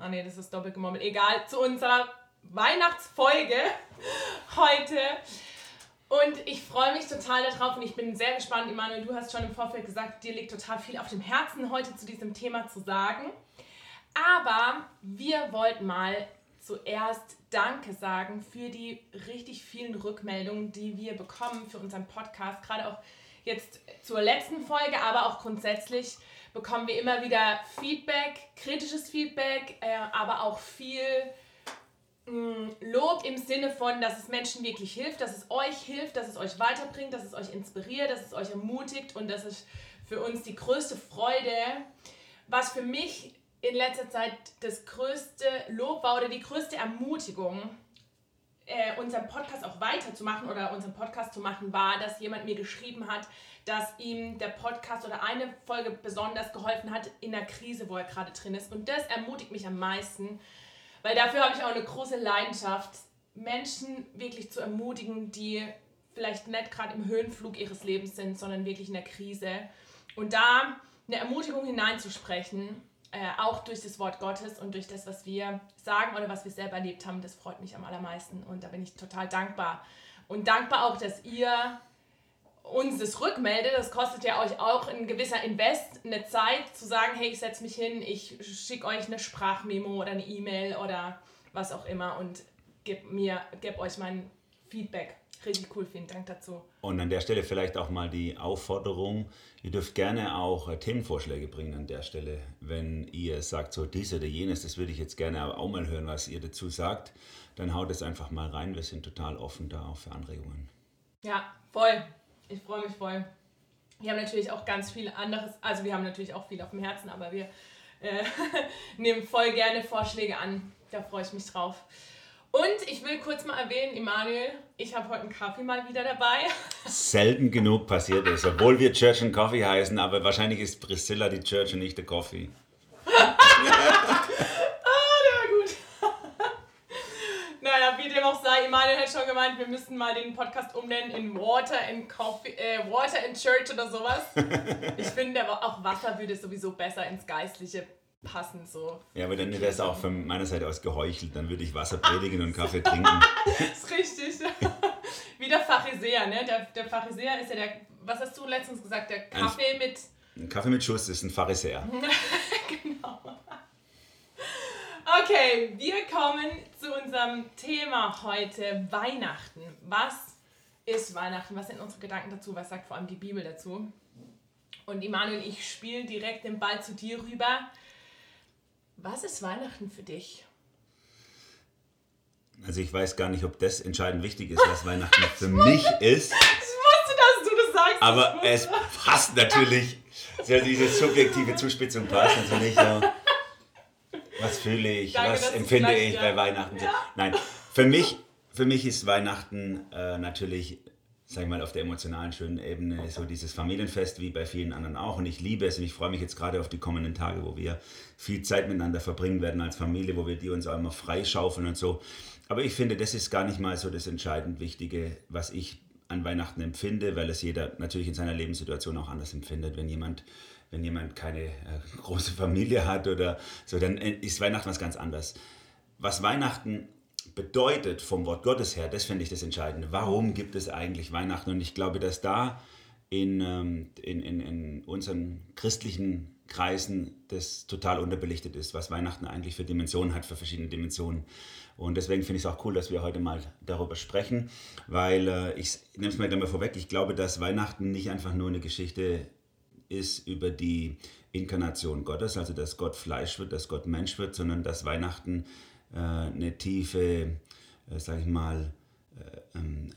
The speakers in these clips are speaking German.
Ah nee, das ist doppelt gemommelt. Egal, zu unserer Weihnachtsfolge heute. Und ich freue mich total darauf und ich bin sehr gespannt. Emanuel, du hast schon im Vorfeld gesagt, dir liegt total viel auf dem Herzen, heute zu diesem Thema zu sagen. Aber wir wollten mal zuerst Danke sagen für die richtig vielen Rückmeldungen, die wir bekommen für unseren Podcast. Gerade auch jetzt zur letzten Folge, aber auch grundsätzlich bekommen wir immer wieder Feedback, kritisches Feedback, äh, aber auch viel mh, mm, Lob im Sinne von, dass es Menschen wirklich hilft, dass es euch hilft, dass es euch weiterbringt, dass es euch inspiriert, dass es euch ermutigt und das ist für uns die größte Freude. Was für mich in letzter Zeit das größte Lob war oder die größte Ermutigung, äh, unseren Podcast auch weiterzumachen oder unseren Podcast zu machen, war, dass jemand mir geschrieben hat, dass ihm der Podcast oder eine Folge besonders geholfen hat in der Krise, wo er gerade drin ist. Und das ermutigt mich am meisten, weil dafür habe ich auch eine große Leidenschaft, Menschen wirklich zu ermutigen, die vielleicht nicht gerade im Höhenflug ihres Lebens sind, sondern wirklich in der Krise. Und da eine Ermutigung hineinzusprechen äh, auch durch das Wort Gottes und durch das, was wir sagen oder was wir selber erlebt haben, das freut mich am allermeisten und da bin ich total dankbar. Und dankbar auch, dass ihr uns das rückmeldet. Das kostet ja euch auch ein gewisser Invest, eine Zeit zu sagen, hey, ich setze mich hin, ich schicke euch eine Sprachmemo oder eine E-Mail oder was auch immer und gebe mir, gebe euch mein Feedback. Richtig cool, vielen Dank dazu. Und an der Stelle vielleicht auch mal die Aufforderung, ihr dürft gerne auch äh, Themenvorschläge bringen an der Stelle. Wenn ihr sagt, so dies oder jenes, das würde ich jetzt gerne auch mal hören, was ihr dazu sagt, dann haut es einfach mal rein. Wir sind total offen da auch für Anregungen. Ja, voll. Ich freue mich voll. Wir haben natürlich auch ganz viel anderes, also wir haben natürlich auch viel auf dem Herzen, aber wir äh, nehmen voll gerne Vorschläge an. Da freue ich mich drauf. Und ich will kurz mal erwähnen, Emanuel, ich habe heute einen Kaffee mal wieder dabei. Selten genug passiert ist, obwohl wir Church and Coffee heißen, aber wahrscheinlich ist Priscilla die Church und nicht der Coffee. ah, der war gut. naja, wie dem auch sei, Emanuel hat schon gemeint, wir müssten mal den Podcast umnennen in Water and Coffee, äh, Water and Church oder sowas. Ich finde, auch Wasser würde sowieso besser ins Geistliche passend so. Ja, aber dann wäre es auch von meiner Seite aus geheuchelt. Dann würde ich Wasser predigen und Kaffee trinken. das ist richtig. Wie der Pharisäer, ne? Der, der Pharisäer ist ja der, was hast du letztens gesagt, der Kaffee ein, mit... Ein Kaffee mit Schuss ist ein Pharisäer. genau. Okay, wir kommen zu unserem Thema heute, Weihnachten. Was ist Weihnachten? Was sind unsere Gedanken dazu? Was sagt vor allem die Bibel dazu? Und Immanuel, ich spiele direkt den Ball zu dir rüber. Was ist Weihnachten für dich? Also ich weiß gar nicht, ob das entscheidend wichtig ist, was Weihnachten für mich ist. Ich wusste, dass du das sagst. Aber es passt natürlich. Ja, diese subjektive Zuspitzung passt natürlich. Ja. Was fühle ich, Danke, was empfinde ich ja. bei Weihnachten? Ja. Nein, für mich, für mich ist Weihnachten äh, natürlich sag ich mal, auf der emotionalen schönen Ebene so dieses Familienfest wie bei vielen anderen auch. Und ich liebe es und ich freue mich jetzt gerade auf die kommenden Tage, wo wir viel Zeit miteinander verbringen werden als Familie, wo wir die uns auch immer freischaufeln und so. Aber ich finde, das ist gar nicht mal so das entscheidend Wichtige, was ich an Weihnachten empfinde, weil es jeder natürlich in seiner Lebenssituation auch anders empfindet. Wenn jemand, wenn jemand keine äh, große Familie hat oder so, dann ist Weihnachten was ganz anderes. Was Weihnachten bedeutet vom Wort Gottes her, das finde ich das Entscheidende. Warum gibt es eigentlich Weihnachten? Und ich glaube, dass da in, ähm, in, in, in unseren christlichen Kreisen das total unterbelichtet ist, was Weihnachten eigentlich für Dimensionen hat, für verschiedene Dimensionen. Und deswegen finde ich es auch cool, dass wir heute mal darüber sprechen, weil äh, ich nehme es mal gleich mal vorweg, ich glaube, dass Weihnachten nicht einfach nur eine Geschichte ist über die Inkarnation Gottes, also dass Gott Fleisch wird, dass Gott Mensch wird, sondern dass Weihnachten eine tiefe, äh, sage ich mal, äh, ähm,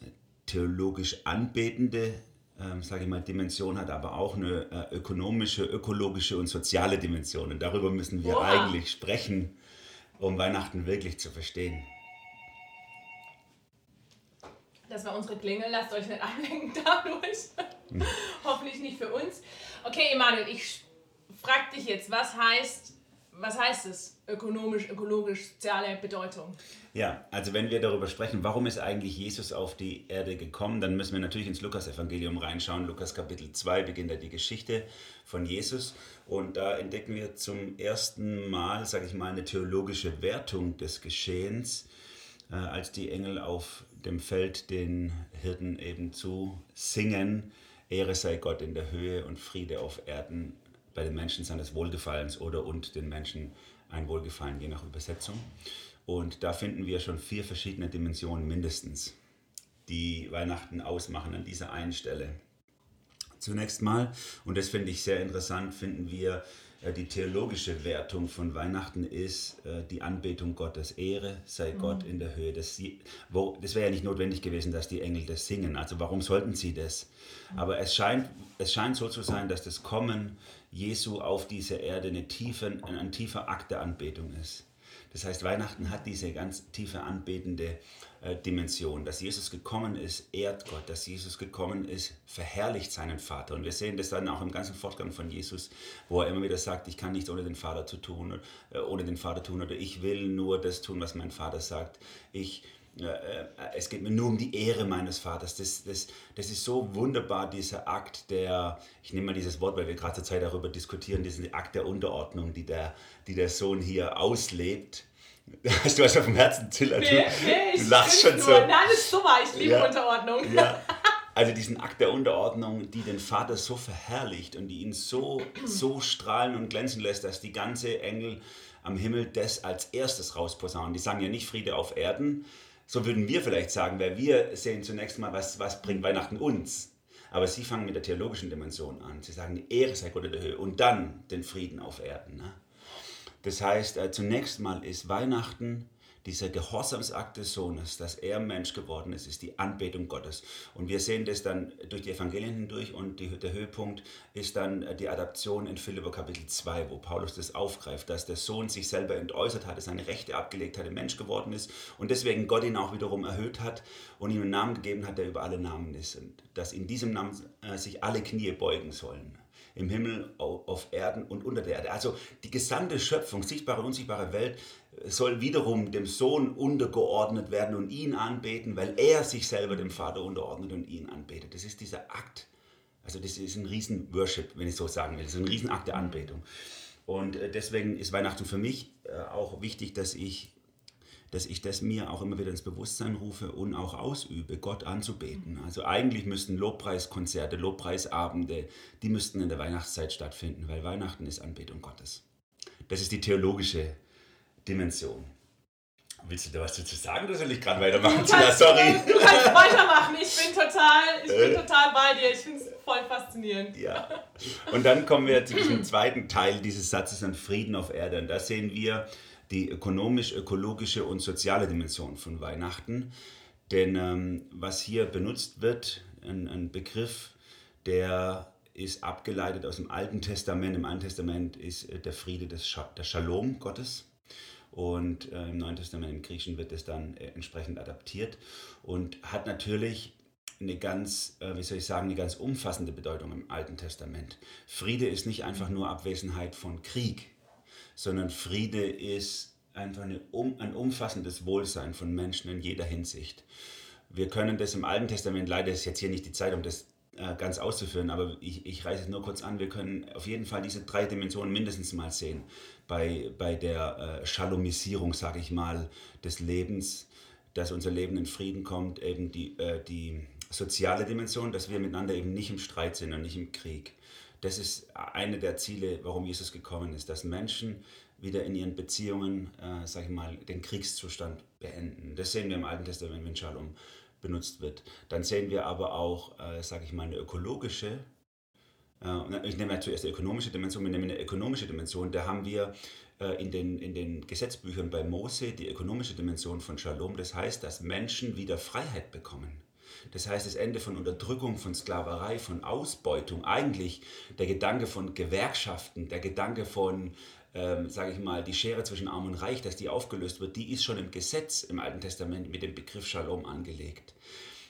theologisch anbetende ähm, sage ich mal, Dimension hat, aber auch eine äh, ökonomische, ökologische und soziale Dimension. Und darüber müssen wir Oha. eigentlich sprechen. um Weihnachten wirklich zu verstehen. Das war unsere Klingel, lasst euch nicht ablenken dadurch. Hm. Hoffentlich nicht für uns. Okay, Emanuel, ich frag dich jetzt, was heißt, was heißt es? Ökonomisch, ökologisch, soziale Bedeutung. Ja, also wenn wir darüber sprechen, warum ist eigentlich Jesus auf die Erde gekommen, dann müssen wir natürlich ins Lukas-Evangelium reinschauen. Lukas Kapitel 2 beginnt da die Geschichte von Jesus und da entdecken wir zum ersten Mal, sage ich mal, eine theologische Wertung des Geschehens, äh, als die Engel auf dem Feld den Hirten eben zu singen, Ehre sei Gott in der Höhe und Friede auf Erden bei den Menschen seines Wohlgefallens oder und den Menschen ein Wohlgefallen, je nach Übersetzung. Und da finden wir schon vier verschiedene Dimensionen mindestens, die Weihnachten ausmachen an dieser einen Stelle. Zunächst mal, und das finde ich sehr interessant, finden wir die theologische Wertung von Weihnachten ist äh, die Anbetung Gottes. Ehre sei mhm. Gott in der Höhe. Das, das wäre ja nicht notwendig gewesen, dass die Engel das singen. Also warum sollten sie das? Mhm. Aber es scheint, es scheint so zu sein, dass das Kommen Jesu auf diese Erde eine tiefe, ein tiefer Akt der Anbetung ist. Das heißt, Weihnachten hat diese ganz tiefe anbetende äh, Dimension. Dass Jesus gekommen ist, ehrt Gott. Dass Jesus gekommen ist, verherrlicht seinen Vater. Und wir sehen das dann auch im ganzen Fortgang von Jesus, wo er immer wieder sagt, ich kann nichts ohne den Vater zu tun, äh, ohne den Vater tun oder ich will nur das tun, was mein Vater sagt. Ich es geht mir nur um die Ehre meines Vaters. Das, das, das ist so wunderbar, dieser Akt der, ich nehme mal dieses Wort, weil wir gerade zur Zeit darüber diskutieren, diesen Akt der Unterordnung, die der, die der Sohn hier auslebt. Hast du was auf dem Herzen, Zilla? Nee, du, nee, du lachst schon nur. so. Nein, das ist super, ich liebe ja, Unterordnung. Ja. Also diesen Akt der Unterordnung, die den Vater so verherrlicht und die ihn so, so strahlen und glänzen lässt, dass die ganze Engel am Himmel das als erstes rausposaunen. Die sagen ja nicht Friede auf Erden, so würden wir vielleicht sagen, weil wir sehen zunächst mal, was, was bringt Weihnachten uns. Aber sie fangen mit der theologischen Dimension an. Sie sagen, die Ehre sei Gott in der Höhe und dann den Frieden auf Erden. Ne? Das heißt, äh, zunächst mal ist Weihnachten dieser Gehorsamsakt des Sohnes, dass er Mensch geworden ist, ist die Anbetung Gottes. Und wir sehen das dann durch die Evangelien hindurch und die, der Höhepunkt ist dann äh, die Adaption in Philipper Kapitel 2, wo Paulus das aufgreift, dass der Sohn sich selber entäußert hatte, seine Rechte abgelegt hatte, Mensch geworden ist und deswegen Gott ihn auch wiederum erhöht hat und ihm einen Namen gegeben hat, der über alle Namen ist. Und dass in diesem Namen äh, sich alle Knie beugen sollen im Himmel, auf Erden und unter der Erde. Also die gesamte Schöpfung, sichtbare und unsichtbare Welt, soll wiederum dem Sohn untergeordnet werden und ihn anbeten, weil er sich selber dem Vater unterordnet und ihn anbetet. Das ist dieser Akt. Also das ist ein Riesen-Worship, wenn ich so sagen will. Das ist ein Riesenakt der Anbetung. Und äh, deswegen ist Weihnachten für mich äh, auch wichtig, dass ich, dass ich das mir auch immer wieder ins Bewusstsein rufe und auch ausübe, Gott anzubeten. Also eigentlich müssten Lobpreiskonzerte, Lobpreisabende, die müssten in der Weihnachtszeit stattfinden, weil Weihnachten ist Anbetung Gottes. Das ist die theologische Dimension. Willst du da was dazu sagen oder soll ich gerade weitermachen? Du kannst, Sorry. Du kannst weitermachen. Ich bin total, ich bin äh. total bei dir. Ich finde es voll faszinierend. Ja. Und dann kommen wir zu diesem zweiten Teil dieses Satzes an Frieden auf Erde. Und da sehen wir die ökonomisch, ökologische und soziale Dimension von Weihnachten. Denn ähm, was hier benutzt wird, ein, ein Begriff, der ist abgeleitet aus dem Alten Testament. Im Alten Testament ist äh, der Friede des Sch der Shalom Gottes. Und äh, im Neuen Testament, im Griechischen, wird es dann äh, entsprechend adaptiert und hat natürlich eine ganz, äh, wie soll ich sagen, eine ganz umfassende Bedeutung im Alten Testament. Friede ist nicht einfach nur Abwesenheit von Krieg, sondern Friede ist einfach eine, um, ein umfassendes Wohlsein von Menschen in jeder Hinsicht. Wir können das im Alten Testament, leider ist jetzt hier nicht die Zeit, um das äh, ganz auszuführen, aber ich, ich reiße es nur kurz an, wir können auf jeden Fall diese drei Dimensionen mindestens mal sehen bei, bei der äh, Schalomisierung, sage ich mal, des Lebens, dass unser Leben in Frieden kommt, eben die, äh, die soziale Dimension, dass wir miteinander eben nicht im Streit sind und nicht im Krieg. Das ist eine der Ziele, warum Jesus gekommen ist, dass Menschen wieder in ihren Beziehungen, äh, sage ich mal, den Kriegszustand beenden. Das sehen wir im Alten Testament, wenn Shalom benutzt wird. Dann sehen wir aber auch, äh, sage ich mal, eine ökologische äh, ich nehme ja zuerst die ökonomische Dimension, wir nehmen eine ökonomische Dimension, da haben wir äh, in den, in den Gesetzbüchern bei Mose die ökonomische Dimension von Shalom. Das heißt, dass Menschen wieder Freiheit bekommen. Das heißt, das Ende von Unterdrückung, von Sklaverei, von Ausbeutung, eigentlich der Gedanke von Gewerkschaften, der Gedanke von ähm, sage ich mal, die Schere zwischen Arm und Reich, dass die aufgelöst wird, die ist schon im Gesetz im Alten Testament mit dem Begriff Shalom angelegt.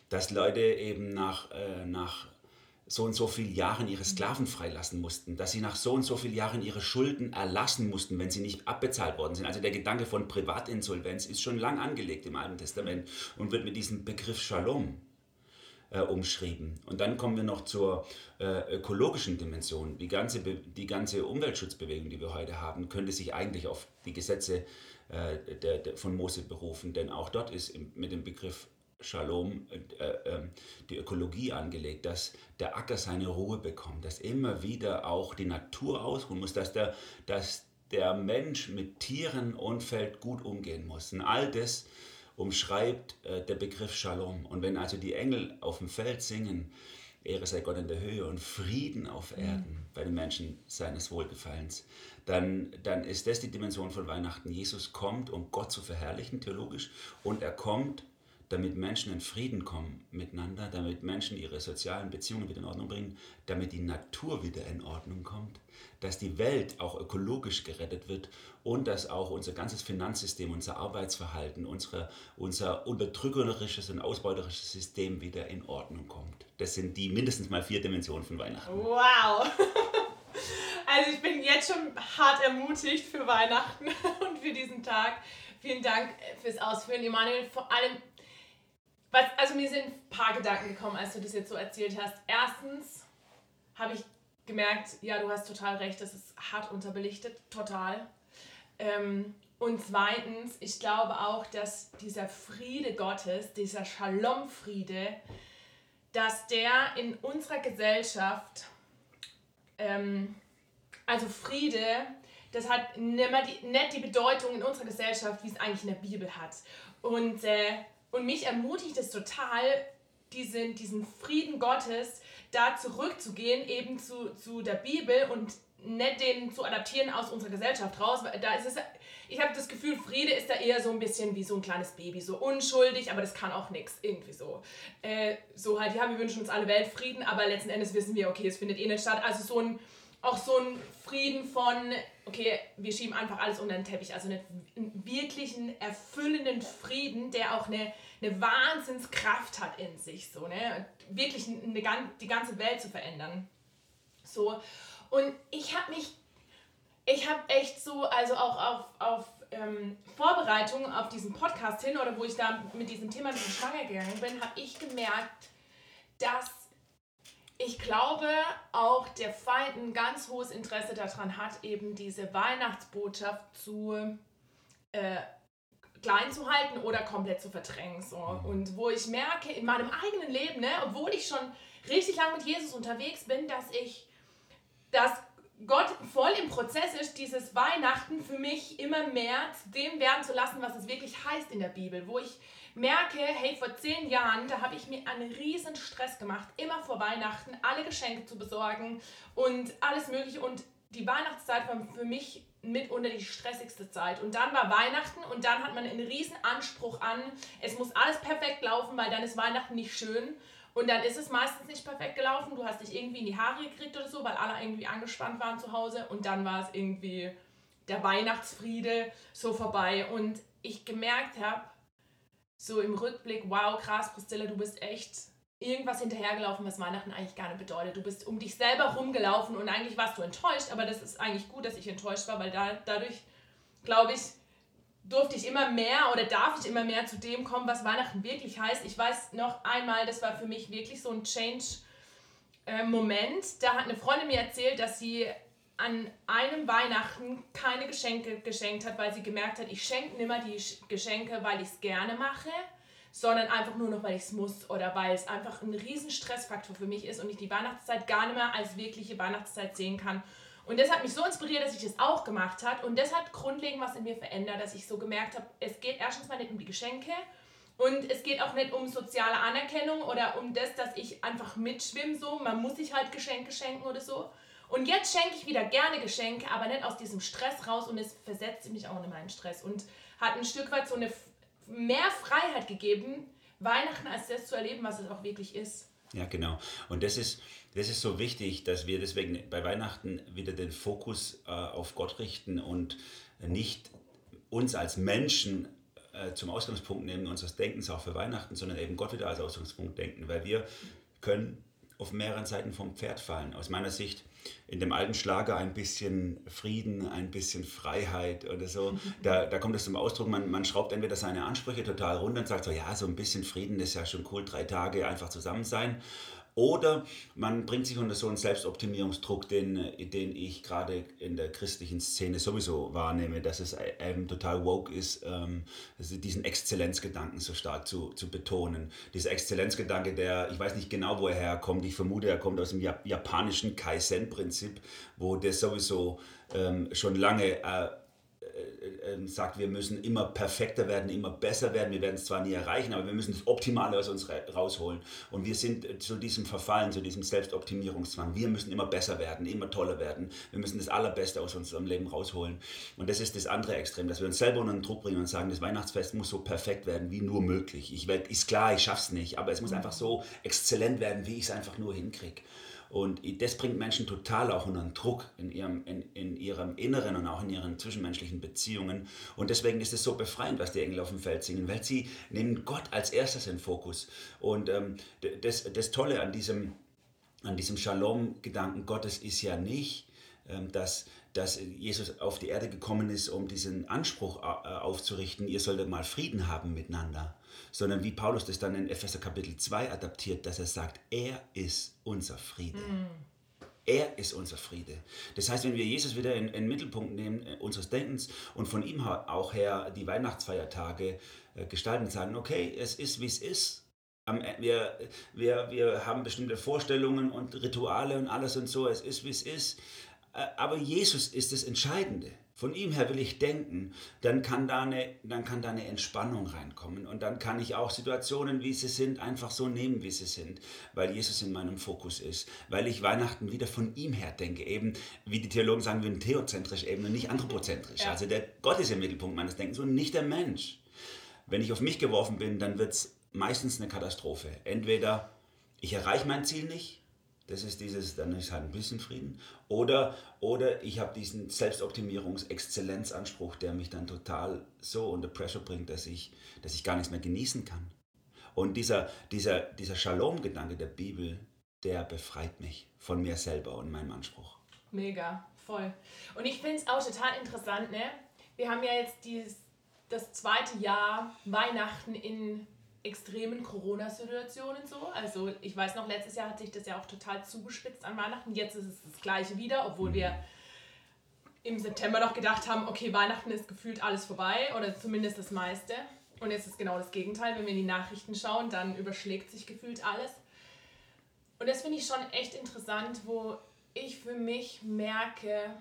Dass Leute eben nach, äh, nach so und so vielen Jahren ihre Sklaven freilassen mussten, dass sie nach so und so vielen Jahren ihre Schulden erlassen mussten, wenn sie nicht abbezahlt worden sind. Also der Gedanke von Privatinsolvenz ist schon lang angelegt im Alten Testament und wird mit diesem Begriff Shalom äh, umschrieben. Und dann kommen wir noch zur äh, ökologischen Dimension. Die ganze, die ganze Umweltschutzbewegung, die wir heute haben, könnte sich eigentlich auf die Gesetze äh, der, der, von Mose berufen, denn auch dort ist im, mit dem Begriff Shalom äh, äh, die Ökologie angelegt, dass der Acker seine Ruhe bekommt, dass immer wieder auch die Natur ausruhen muss, dass der, dass der Mensch mit Tieren und Feld gut umgehen muss. Und all das umschreibt äh, der Begriff Shalom. Und wenn also die Engel auf dem Feld singen, Ehre sei Gott in der Höhe und Frieden auf. Erden bei den Menschen seines Wohlgefallens, dann, dann ist das die Dimension von Weihnachten. Jesus kommt, um Gott zu verherrlichen, theologisch, und er kommt, damit Menschen in Frieden kommen miteinander, damit Menschen ihre sozialen Beziehungen wieder in Ordnung bringen, damit die Natur wieder in Ordnung kommt, dass die Welt auch ökologisch gerettet wird und dass auch unser ganzes Finanzsystem, unser Arbeitsverhalten, unsere, unser unterdrückerisches und ausbeuterisches System wieder in Ordnung kommt. Das sind die mindestens mal vier Dimensionen von Weihnachten. Wow! Also ich bin jetzt schon hart ermutigt für Weihnachten und für diesen Tag. Vielen Dank fürs Ausführen, Emanuel. Vor allem was, also mir sind ein paar Gedanken gekommen, als du das jetzt so erzählt hast. Erstens habe ich gemerkt, ja, du hast total recht, das ist hart unterbelichtet, total. Ähm, und zweitens, ich glaube auch, dass dieser Friede Gottes, dieser Shalom-Friede, dass der in unserer Gesellschaft, ähm, also Friede, das hat nicht, die, Bedeutung in unserer Gesellschaft, wie es eigentlich in der Bibel hat. Und äh, und mich ermutigt es total, diesen, diesen Frieden Gottes da zurückzugehen, eben zu, zu der Bibel und nicht den zu adaptieren aus unserer Gesellschaft raus. Da ist es, ich habe das Gefühl, Friede ist da eher so ein bisschen wie so ein kleines Baby, so unschuldig, aber das kann auch nichts, irgendwie so. Äh, so halt, ja, wir wünschen uns alle Weltfrieden, aber letzten Endes wissen wir, okay, es findet eh nicht statt. Also so ein, auch so ein Frieden von, okay, wir schieben einfach alles unter den Teppich. Also einen wirklichen, erfüllenden Frieden, der auch eine, eine Wahnsinnskraft hat in sich. So, ne? Wirklich eine, die ganze Welt zu verändern. So. Und ich habe mich, ich habe echt so, also auch auf, auf ähm, Vorbereitung auf diesen Podcast hin oder wo ich da mit diesem Thema ein bisschen schwanger gegangen bin, habe ich gemerkt, dass ich glaube, auch der Feind ein ganz hohes Interesse daran hat, eben diese Weihnachtsbotschaft zu äh, klein zu halten oder komplett zu verdrängen. So. Mhm. Und wo ich merke, in meinem eigenen Leben, ne, obwohl ich schon richtig lange mit Jesus unterwegs bin, dass ich, dass Gott voll im Prozess ist, dieses Weihnachten für mich immer mehr zu dem werden zu lassen, was es wirklich heißt in der Bibel. Wo ich merke, hey, vor zehn Jahren, da habe ich mir einen riesen Stress gemacht, immer vor Weihnachten alle Geschenke zu besorgen und alles Mögliche. Und die Weihnachtszeit war für mich mitunter die stressigste Zeit. Und dann war Weihnachten und dann hat man einen riesen Anspruch an, es muss alles perfekt laufen, weil dann ist Weihnachten nicht schön. Und dann ist es meistens nicht perfekt gelaufen. Du hast dich irgendwie in die Haare gekriegt oder so, weil alle irgendwie angespannt waren zu Hause. Und dann war es irgendwie der Weihnachtsfriede so vorbei. Und ich gemerkt habe, so im Rückblick, wow, krass, Priscilla, du bist echt irgendwas hinterhergelaufen, was Weihnachten eigentlich gar nicht bedeutet. Du bist um dich selber rumgelaufen und eigentlich warst du enttäuscht, aber das ist eigentlich gut, dass ich enttäuscht war, weil da, dadurch, glaube ich, durfte ich immer mehr oder darf ich immer mehr zu dem kommen, was Weihnachten wirklich heißt. Ich weiß noch einmal, das war für mich wirklich so ein Change-Moment. Da hat eine Freundin mir erzählt, dass sie an einem Weihnachten keine Geschenke geschenkt hat, weil sie gemerkt hat, ich schenke nicht mehr die Geschenke, weil ich es gerne mache, sondern einfach nur noch, weil ich es muss oder weil es einfach ein riesen Stressfaktor für mich ist und ich die Weihnachtszeit gar nicht mehr als wirkliche Weihnachtszeit sehen kann. Und das hat mich so inspiriert, dass ich das auch gemacht habe und das hat grundlegend was in mir verändert, dass ich so gemerkt habe, es geht erstens mal nicht um die Geschenke, und es geht auch nicht um soziale Anerkennung oder um das, dass ich einfach mitschwimme, so. Man muss sich halt Geschenke schenken oder so. Und jetzt schenke ich wieder gerne Geschenke, aber nicht aus diesem Stress raus und es versetzt mich auch in meinen Stress und hat ein Stück weit so eine mehr Freiheit gegeben, Weihnachten als das zu erleben, was es auch wirklich ist. Ja, genau. Und das ist, das ist so wichtig, dass wir deswegen bei Weihnachten wieder den Fokus äh, auf Gott richten und nicht uns als Menschen äh, zum Ausgangspunkt nehmen unseres Denkens auch für Weihnachten, sondern eben Gott wieder als Ausgangspunkt denken, weil wir können auf mehreren Seiten vom Pferd fallen. Aus meiner Sicht in dem alten Schlager ein bisschen Frieden, ein bisschen Freiheit oder so. Da, da kommt es zum Ausdruck, man, man schraubt entweder seine Ansprüche total runter und sagt so, ja, so ein bisschen Frieden ist ja schon cool, drei Tage einfach zusammen sein. Oder man bringt sich unter so einen Selbstoptimierungsdruck, den, den ich gerade in der christlichen Szene sowieso wahrnehme, dass es eben total woke ist, ähm, diesen Exzellenzgedanken so stark zu, zu betonen. Dieser Exzellenzgedanke, der, ich weiß nicht genau, wo er herkommt, ich vermute, er kommt aus dem japanischen Kaizen-Prinzip, wo das sowieso ähm, schon lange... Äh, äh, äh, sagt, wir müssen immer perfekter werden, immer besser werden. Wir werden es zwar nie erreichen, aber wir müssen das Optimale aus uns rausholen. Und wir sind äh, zu diesem Verfallen, zu diesem Selbstoptimierungszwang. Wir müssen immer besser werden, immer toller werden. Wir müssen das Allerbeste aus unserem Leben rausholen. Und das ist das andere Extrem, dass wir uns selber unter den Druck bringen und sagen, das Weihnachtsfest muss so perfekt werden wie nur möglich. Ich werd, ist klar, ich schaff's nicht, aber es muss einfach so exzellent werden, wie ich es einfach nur hinkriege. Und das bringt Menschen total auch unter Druck in ihrem, in, in ihrem Inneren und auch in ihren zwischenmenschlichen Beziehungen. Und deswegen ist es so befreiend, was die Engel auf dem Feld singen, weil sie nehmen Gott als erstes in Fokus. Und ähm, das, das Tolle an diesem, an diesem Shalom-Gedanken Gottes ist ja nicht, ähm, dass, dass Jesus auf die Erde gekommen ist, um diesen Anspruch äh, aufzurichten, ihr solltet mal Frieden haben miteinander, sondern wie Paulus das dann in Epheser Kapitel 2 adaptiert, dass er sagt, er ist unser Friede. Mm. Er ist unser Friede. Das heißt, wenn wir Jesus wieder in, den Mittelpunkt nehmen äh, unseres Denkens und von ihm auch her die Weihnachtsfeiertage äh, gestalten und sagen, okay, es ist, wie es ist. E, wir, wir, wir haben bestimmte Vorstellungen und Rituale und alles und so, es ist, wie es ist. Äh, aber Jesus ist das Entscheidende. Von ihm her will ich denken, dann kann, da eine, dann kann da eine Entspannung reinkommen und dann kann ich auch Situationen, wie sie sind, einfach so nehmen, wie sie sind, weil Jesus in meinem Fokus ist, weil ich Weihnachten wieder von ihm her denke, eben wie die Theologen sagen würden, theozentrisch eben und nicht anthropozentrisch. Ja. Also der Gott ist im Mittelpunkt meines Denkens und nicht der Mensch. Wenn ich auf mich geworfen bin, dann wird es meistens eine Katastrophe. Entweder ich erreiche mein Ziel nicht das ist dieses, dann ist halt ein bisschen Frieden. Oder, oder ich habe diesen Selbstoptimierungs-Exzellenzanspruch, der mich dann total so unter Pressure bringt, dass ich, dass ich gar nichts mehr genießen kann. Und dieser, dieser, dieser Shalom-Gedanke der Bibel, der befreit mich von mir selber und meinem Anspruch. Mega, voll. Und ich finde es auch total interessant, ne? Wir haben ja jetzt dieses, das zweite Jahr Weihnachten in extremen Corona-Situationen so. Also ich weiß noch, letztes Jahr hat sich das ja auch total zugespitzt an Weihnachten. Jetzt ist es das gleiche wieder, obwohl wir im September noch gedacht haben, okay, Weihnachten ist gefühlt alles vorbei oder zumindest das meiste. Und jetzt ist genau das Gegenteil. Wenn wir in die Nachrichten schauen, dann überschlägt sich gefühlt alles. Und das finde ich schon echt interessant, wo ich für mich merke,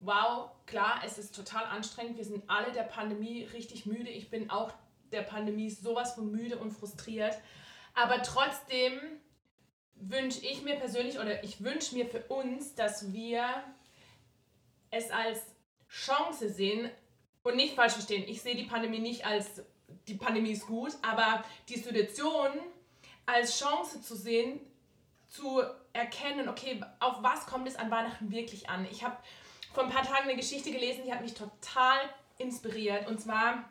wow, klar, es ist total anstrengend. Wir sind alle der Pandemie richtig müde. Ich bin auch der Pandemie sowas von müde und frustriert. Aber trotzdem wünsche ich mir persönlich oder ich wünsche mir für uns, dass wir es als Chance sehen und nicht falsch verstehen. Ich sehe die Pandemie nicht als die Pandemie ist gut, aber die Situation als Chance zu sehen, zu erkennen, okay, auf was kommt es an Weihnachten wirklich an? Ich habe vor ein paar Tagen eine Geschichte gelesen, die hat mich total inspiriert. Und zwar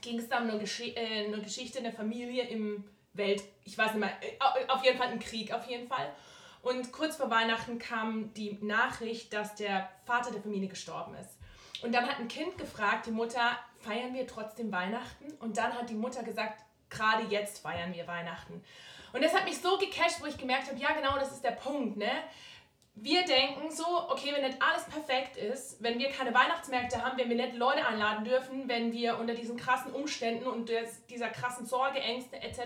ging es da um eine, Gesch äh, eine Geschichte einer Familie im Welt, ich weiß nicht mehr, äh, auf jeden Fall im Krieg, auf jeden Fall. Und kurz vor Weihnachten kam die Nachricht, dass der Vater der Familie gestorben ist. Und dann hat ein Kind gefragt, die Mutter, feiern wir trotzdem Weihnachten? Und dann hat die Mutter gesagt, gerade jetzt feiern wir Weihnachten. Und das hat mich so gecasht, wo ich gemerkt habe, ja genau, das ist der Punkt, ne? Wir denken so, okay, wenn nicht alles perfekt ist, wenn wir keine Weihnachtsmärkte haben, wenn wir nicht Leute einladen dürfen, wenn wir unter diesen krassen Umständen und dieser krassen Sorge, Ängste etc.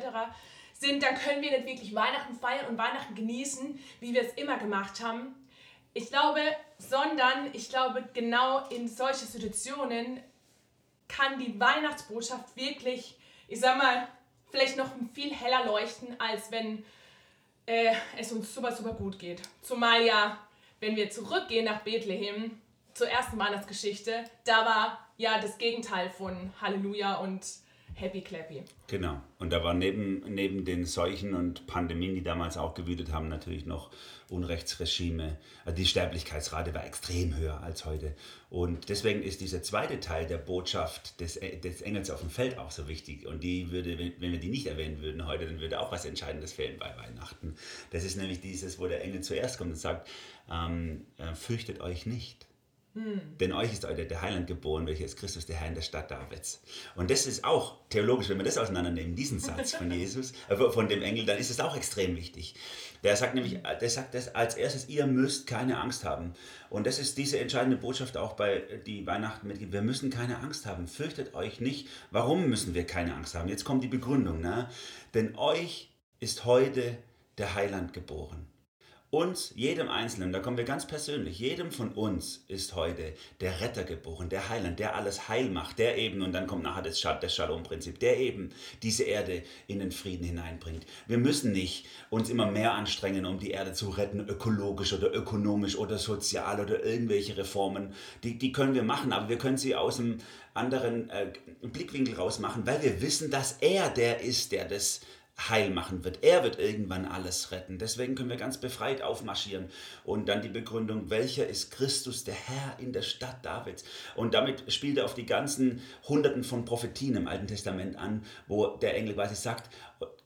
sind, dann können wir nicht wirklich Weihnachten feiern und Weihnachten genießen, wie wir es immer gemacht haben. Ich glaube, sondern ich glaube, genau in solche Situationen kann die Weihnachtsbotschaft wirklich, ich sag mal, vielleicht noch viel heller leuchten, als wenn äh, es uns super, super gut geht. Zumal ja, wenn wir zurückgehen nach Bethlehem, zur ersten Weihnachtsgeschichte, da war ja das Gegenteil von Halleluja und happy clappy. Genau. Und da war neben, neben den Seuchen und Pandemien, die damals auch gewütet haben, natürlich noch Unrechtsregime. Also die Sterblichkeitsrate war extrem höher als heute. Und deswegen ist dieser zweite Teil der Botschaft des, des Engels auf dem Feld auch so wichtig. Und die würde, wenn, wenn wir die nicht erwähnen würden heute, dann würde auch was Entscheidendes fehlen bei Weihnachten. Das ist nämlich dieses, wo der Engel zuerst kommt und sagt, ähm, äh, fürchtet euch nicht. Hm. Denn euch ist heute der Heiland geboren, welcher ist Christus, der Herr in der Stadt Davids. Und das ist auch theologisch, wenn wir das auseinandernehmen, diesen Satz von Jesus, äh, von dem Engel, dann ist es auch extrem wichtig. Der sagt nämlich, der sagt das als erstes, ihr müsst keine Angst haben. Und das ist diese entscheidende Botschaft auch bei die Weihnachten mitgibt. Wir müssen keine Angst haben. Fürchtet euch nicht. Warum müssen wir keine Angst haben? Jetzt kommt die Begründung. Ne? Denn euch ist heute der Heiland geboren. Uns, jedem Einzelnen, da kommen wir ganz persönlich, jedem von uns ist heute der Retter geboren, der Heiland, der alles heil macht, der eben, und dann kommt nachher das, das Shalom-Prinzip, der eben diese Erde in den Frieden hineinbringt. Wir müssen nicht uns immer mehr anstrengen, um die Erde zu retten, ökologisch oder ökonomisch oder sozial oder irgendwelche Reformen. Die, die können wir machen, aber wir können sie aus einem anderen äh, Blickwinkel raus machen, weil wir wissen, dass er der ist, der das heil machen wird. Er wird irgendwann alles retten. Deswegen können wir ganz befreit aufmarschieren. Und dann die Begründung, welcher ist Christus, der Herr in der Stadt Davids? Und damit spielt er auf die ganzen Hunderten von Prophetien im Alten Testament an, wo der Engel quasi sagt,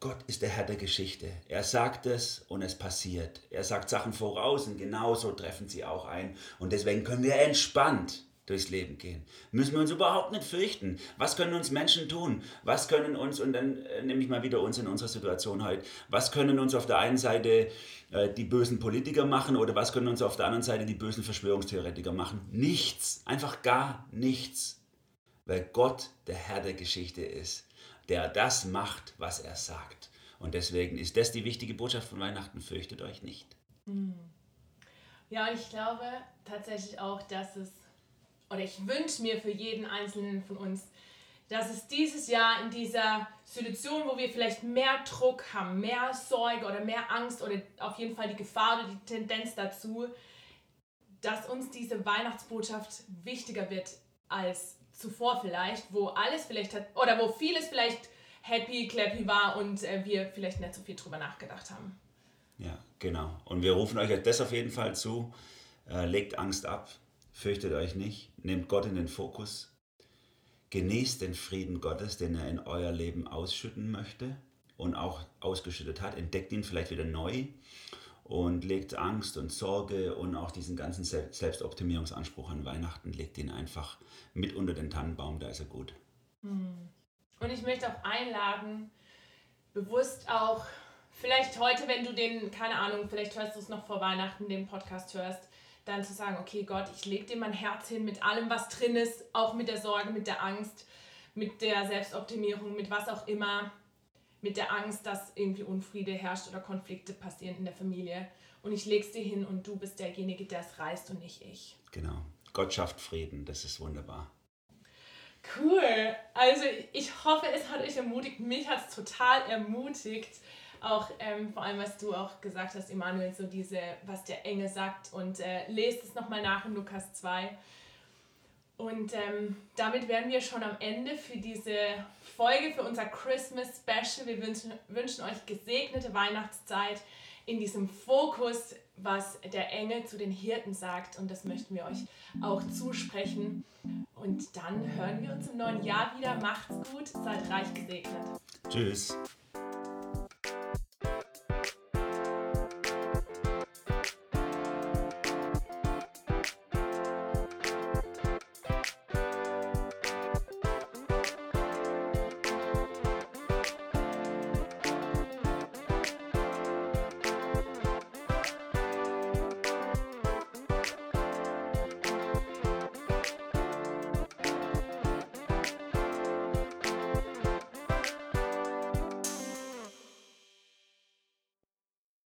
Gott ist der Herr der Geschichte. Er sagt es und es passiert. Er sagt Sachen voraus und genauso treffen sie auch ein. Und deswegen können wir entspannt durchs Leben gehen. Müssen wir uns überhaupt nicht fürchten. Was können uns Menschen tun? Was können uns, und dann äh, nehme ich mal wieder uns in unserer Situation heute, was können uns auf der einen Seite äh, die bösen Politiker machen oder was können uns auf der anderen Seite die bösen Verschwörungstheoretiker machen? Nichts, einfach gar nichts. Weil Gott der Herr der Geschichte ist, der das macht, was er sagt. Und deswegen ist das die wichtige Botschaft von Weihnachten, fürchtet euch nicht. Hm. Ja, und ich glaube tatsächlich auch, dass es oder ich wünsche mir für jeden Einzelnen von uns, dass es dieses Jahr in dieser Situation, wo wir vielleicht mehr Druck haben, mehr Sorge oder mehr Angst oder auf jeden Fall die Gefahr oder die Tendenz dazu, dass uns diese Weihnachtsbotschaft wichtiger wird als zuvor vielleicht, wo alles vielleicht hat oder wo vieles vielleicht happy, clappy war und äh, wir vielleicht nicht so viel drüber nachgedacht haben. Ja, genau. Und wir rufen euch das auf jeden Fall zu. Äh, legt Angst ab, Fürchtet euch nicht, nehmt Gott in den Fokus, genießt den Frieden Gottes, den er in euer Leben ausschütten möchte und auch ausgeschüttet hat. Entdeckt ihn vielleicht wieder neu und legt Angst und Sorge und auch diesen ganzen Selbstoptimierungsanspruch an Weihnachten, legt ihn einfach mit unter den Tannenbaum, da ist er gut. Hm. Und ich möchte auch einladen, bewusst auch, vielleicht heute, wenn du den, keine Ahnung, vielleicht hörst du es noch vor Weihnachten, den Podcast hörst, dann zu sagen, okay Gott, ich lege dir mein Herz hin mit allem, was drin ist, auch mit der Sorge, mit der Angst, mit der Selbstoptimierung, mit was auch immer, mit der Angst, dass irgendwie Unfriede herrscht oder Konflikte passieren in der Familie. Und ich lege es dir hin und du bist derjenige, der es reißt und nicht ich. Genau. Gott schafft Frieden, das ist wunderbar. Cool. Also ich hoffe, es hat euch ermutigt. Mich hat es total ermutigt auch ähm, vor allem, was du auch gesagt hast, Emanuel, so diese, was der Engel sagt und äh, lest es nochmal nach in Lukas 2. Und ähm, damit wären wir schon am Ende für diese Folge, für unser Christmas Special. Wir wünschen, wünschen euch gesegnete Weihnachtszeit in diesem Fokus, was der Engel zu den Hirten sagt. Und das möchten wir euch auch zusprechen. Und dann hören wir uns im neuen Jahr wieder. Macht's gut, seid reich gesegnet. Tschüss.